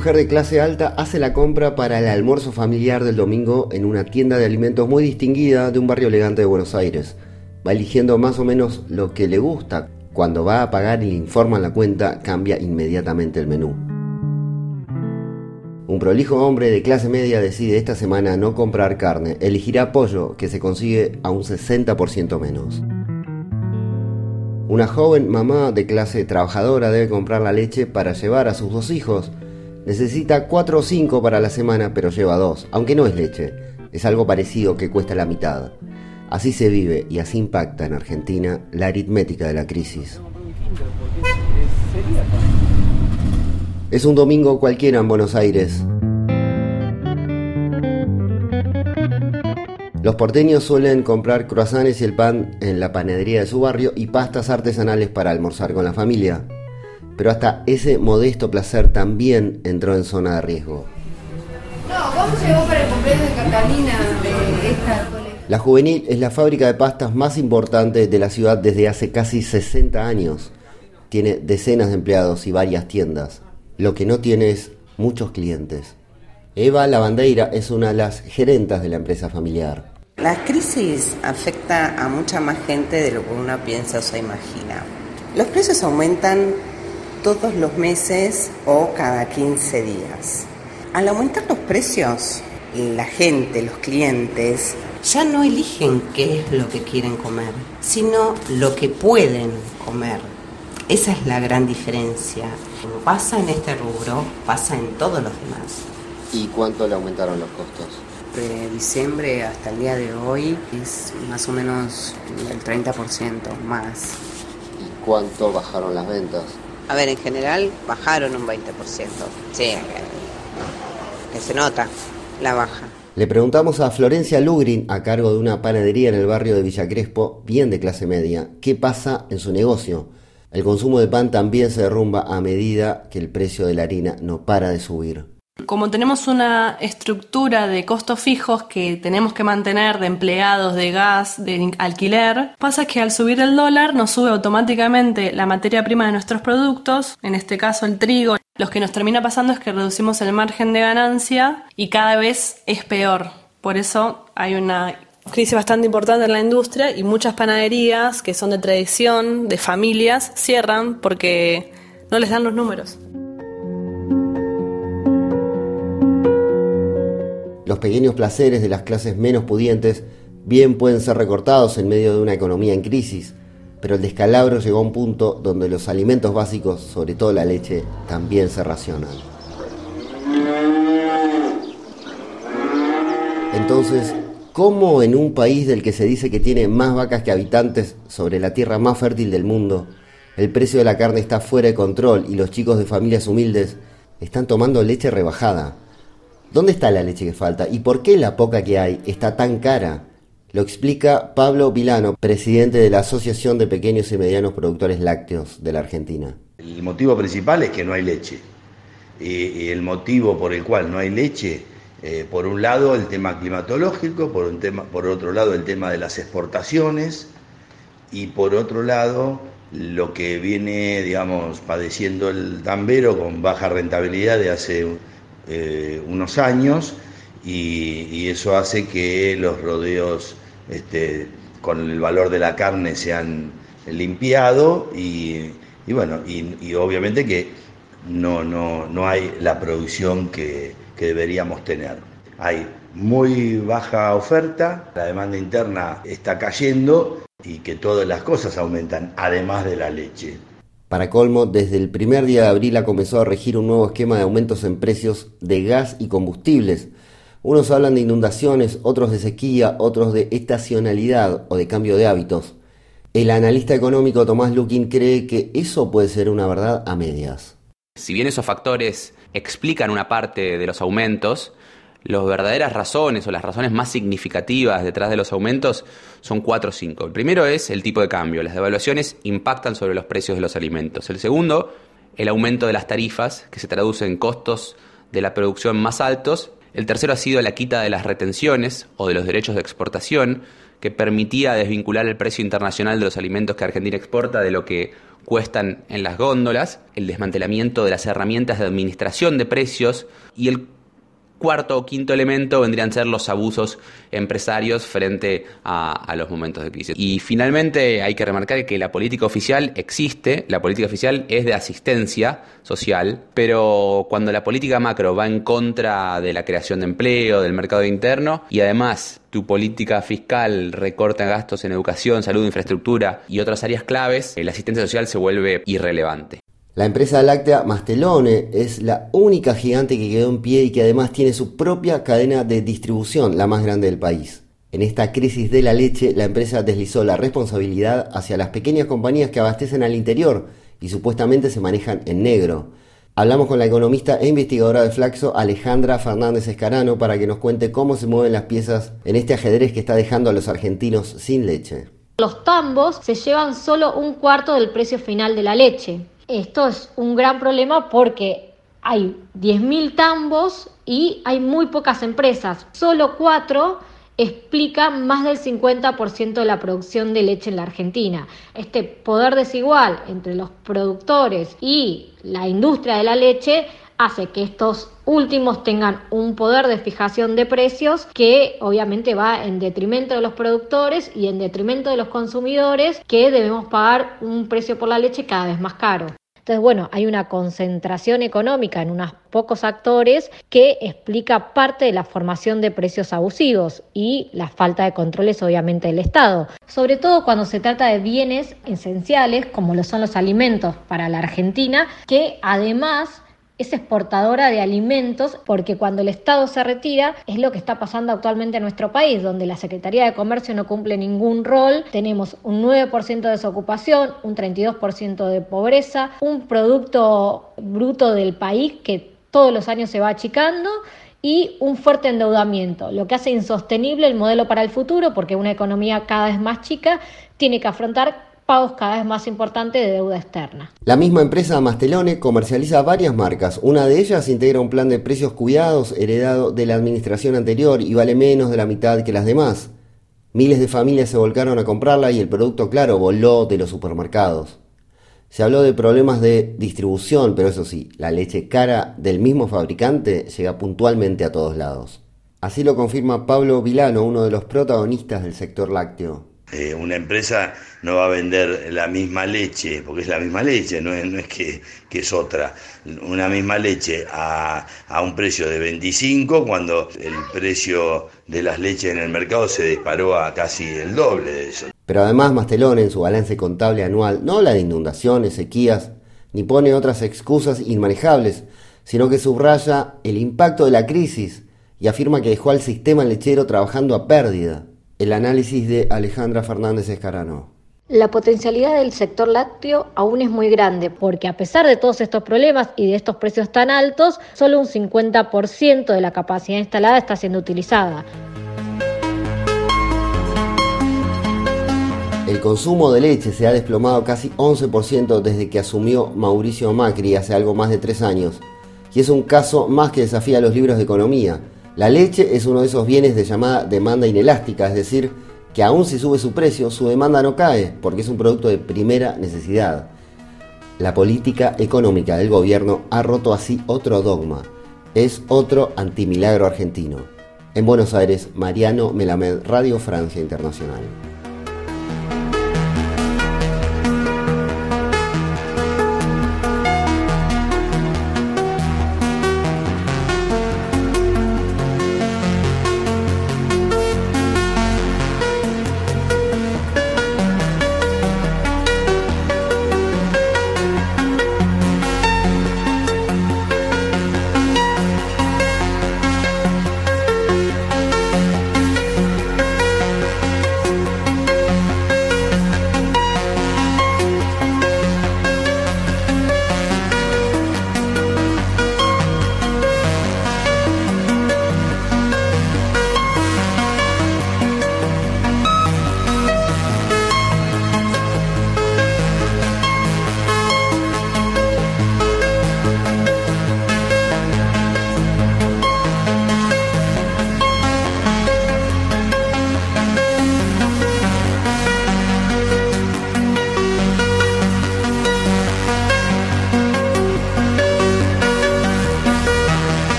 mujer de clase alta hace la compra para el almuerzo familiar del domingo en una tienda de alimentos muy distinguida de un barrio elegante de Buenos Aires. Va eligiendo más o menos lo que le gusta. Cuando va a pagar y le informan la cuenta, cambia inmediatamente el menú. Un prolijo hombre de clase media decide esta semana no comprar carne, elegirá pollo que se consigue a un 60% menos. Una joven mamá de clase trabajadora debe comprar la leche para llevar a sus dos hijos. Necesita 4 o 5 para la semana, pero lleva 2, aunque no es leche. Es algo parecido que cuesta la mitad. Así se vive y así impacta en Argentina la aritmética de la crisis. Es un domingo cualquiera en Buenos Aires. Los porteños suelen comprar croissants y el pan en la panadería de su barrio y pastas artesanales para almorzar con la familia. Pero hasta ese modesto placer también entró en zona de riesgo. No, ¿cómo llegó para el cumpleaños de Catalina de esta La Juvenil es la fábrica de pastas más importante de la ciudad desde hace casi 60 años. Tiene decenas de empleados y varias tiendas. Lo que no tiene es muchos clientes. Eva Lavandeira es una de las gerentas de la empresa familiar. La crisis afecta a mucha más gente de lo que uno piensa o se imagina. Los precios aumentan todos los meses o cada 15 días. Al aumentar los precios, la gente, los clientes, ya no eligen qué es lo que quieren comer, sino lo que pueden comer. Esa es la gran diferencia. Como pasa en este rubro, pasa en todos los demás. ¿Y cuánto le aumentaron los costos? De diciembre hasta el día de hoy es más o menos el 30% más. ¿Y cuánto bajaron las ventas? A ver, en general bajaron un 20%. Sí, que se nota la baja. Le preguntamos a Florencia Lugrin, a cargo de una panadería en el barrio de Villa Crespo, bien de clase media, qué pasa en su negocio el consumo de pan también se derrumba a medida que el precio de la harina no para de subir. Como tenemos una estructura de costos fijos que tenemos que mantener de empleados, de gas, de alquiler, pasa que al subir el dólar nos sube automáticamente la materia prima de nuestros productos, en este caso el trigo. Lo que nos termina pasando es que reducimos el margen de ganancia y cada vez es peor. Por eso hay una crisis bastante importante en la industria y muchas panaderías que son de tradición, de familias, cierran porque no les dan los números. Los pequeños placeres de las clases menos pudientes bien pueden ser recortados en medio de una economía en crisis, pero el descalabro llegó a un punto donde los alimentos básicos, sobre todo la leche, también se racionan. Entonces, ¿Cómo en un país del que se dice que tiene más vacas que habitantes sobre la tierra más fértil del mundo, el precio de la carne está fuera de control y los chicos de familias humildes están tomando leche rebajada? ¿Dónde está la leche que falta y por qué la poca que hay está tan cara? Lo explica Pablo Vilano, presidente de la Asociación de Pequeños y Medianos Productores Lácteos de la Argentina. El motivo principal es que no hay leche. Y el motivo por el cual no hay leche eh, por un lado el tema climatológico, por, un tema, por otro lado el tema de las exportaciones y por otro lado lo que viene, digamos, padeciendo el tambero con baja rentabilidad de hace eh, unos años y, eso hace que los rodeos este, con el valor de la carne se han limpiado y, bueno, y, obviamente que no, no, no hay la producción que, que deberíamos tener. Hay muy baja oferta, la demanda interna está cayendo y que todas las cosas aumentan, además de la leche. Para colmo, desde el primer día de abril ha comenzado a regir un nuevo esquema de aumentos en precios de gas y combustibles. Unos hablan de inundaciones, otros de sequía, otros de estacionalidad o de cambio de hábitos. El analista económico Tomás Lukin cree que eso puede ser una verdad a medias. Si bien esos factores explican una parte de los aumentos, las verdaderas razones o las razones más significativas detrás de los aumentos son cuatro o cinco. El primero es el tipo de cambio. Las devaluaciones impactan sobre los precios de los alimentos. El segundo, el aumento de las tarifas, que se traduce en costos de la producción más altos. El tercero ha sido la quita de las retenciones o de los derechos de exportación, que permitía desvincular el precio internacional de los alimentos que Argentina exporta de lo que cuestan en las góndolas, el desmantelamiento de las herramientas de administración de precios y el cuarto o quinto elemento vendrían a ser los abusos empresarios frente a, los momentos de crisis. Y finalmente hay que remarcar que la política oficial existe, la política oficial es de asistencia social, pero cuando la política macro va en contra de la creación de empleo, del mercado interno, y además tu política fiscal recorta gastos en educación, salud, infraestructura y otras áreas claves, la asistencia social se vuelve irrelevante. La empresa láctea Mastelone es la única gigante que quedó en pie y que además tiene su propia cadena de distribución, la más grande del país. En esta crisis de la leche, la empresa deslizó la responsabilidad hacia las pequeñas compañías que abastecen al interior y supuestamente se manejan en negro. Hablamos con la economista e investigadora de Flaxo, Alejandra Fernández Escarano, para que nos cuente cómo se mueven las piezas en este ajedrez que está dejando a los argentinos sin leche. Los tambos se llevan solo un cuarto del precio final de la leche. Esto es un gran problema porque hay 10.000 tambos y hay muy pocas empresas. Solo cuatro explican más del 50% de la producción de leche en la Argentina. Este poder desigual entre los productores y la industria de la leche hace que estos últimos tengan un poder de fijación de precios que obviamente va en detrimento de los productores y en detrimento de los consumidores que debemos pagar un precio por la leche cada vez más caro. Entonces, bueno, hay una concentración económica en unos pocos actores que explica parte de la formación de precios abusivos y la falta de controles, obviamente, del Estado. Sobre todo cuando se trata de bienes esenciales, como lo son los alimentos para la Argentina, que además es exportadora de alimentos porque cuando el Estado se retira es lo que está pasando actualmente en nuestro país, donde la Secretaría de Comercio no cumple ningún rol, tenemos un 9% de desocupación, un 32% de pobreza, un producto bruto del país que todos los años se va achicando y un fuerte endeudamiento, lo que hace insostenible el modelo para el futuro porque una economía cada vez más chica tiene que afrontar pagos cada vez más importantes de deuda externa. La misma empresa Mastelone comercializa varias marcas. Una de ellas integra un plan de precios cuidados heredado de la administración anterior y vale menos de la mitad que las demás. Miles de familias se volcaron a comprarla y el producto, claro, voló de los supermercados. Se habló de problemas de distribución, pero eso sí, la leche cara del mismo fabricante llega puntualmente a todos lados. Así lo confirma Pablo Vilano, uno de los protagonistas del sector lácteo. Eh, una empresa no va a vender la misma leche, porque es la misma leche, no es, que, es otra, una misma leche a, a, un precio de 25 cuando el precio de las leches en el mercado se disparó a casi el doble de eso. Pero además Mastelón en su balance contable anual no habla de inundaciones, sequías, ni pone otras excusas inmanejables, sino que subraya el impacto de la crisis y afirma que dejó al sistema lechero trabajando a pérdida. El análisis de Alejandra Fernández Escarano. La potencialidad del sector lácteo aún es muy grande porque a pesar de todos estos problemas y de estos precios tan altos, solo un 50% de la capacidad instalada está siendo utilizada. El consumo de leche se ha desplomado casi 11% desde que asumió Mauricio Macri hace algo más de tres años, y es un caso más que desafía los libros de economía. La leche es uno de esos bienes de llamada demanda inelástica, es decir, que aún si sube su precio, su demanda no cae, porque es un producto de primera necesidad. La política económica del gobierno ha roto así otro dogma. Es otro antimilagro argentino. En Buenos Aires, Mariano Melamed, Radio Francia Internacional.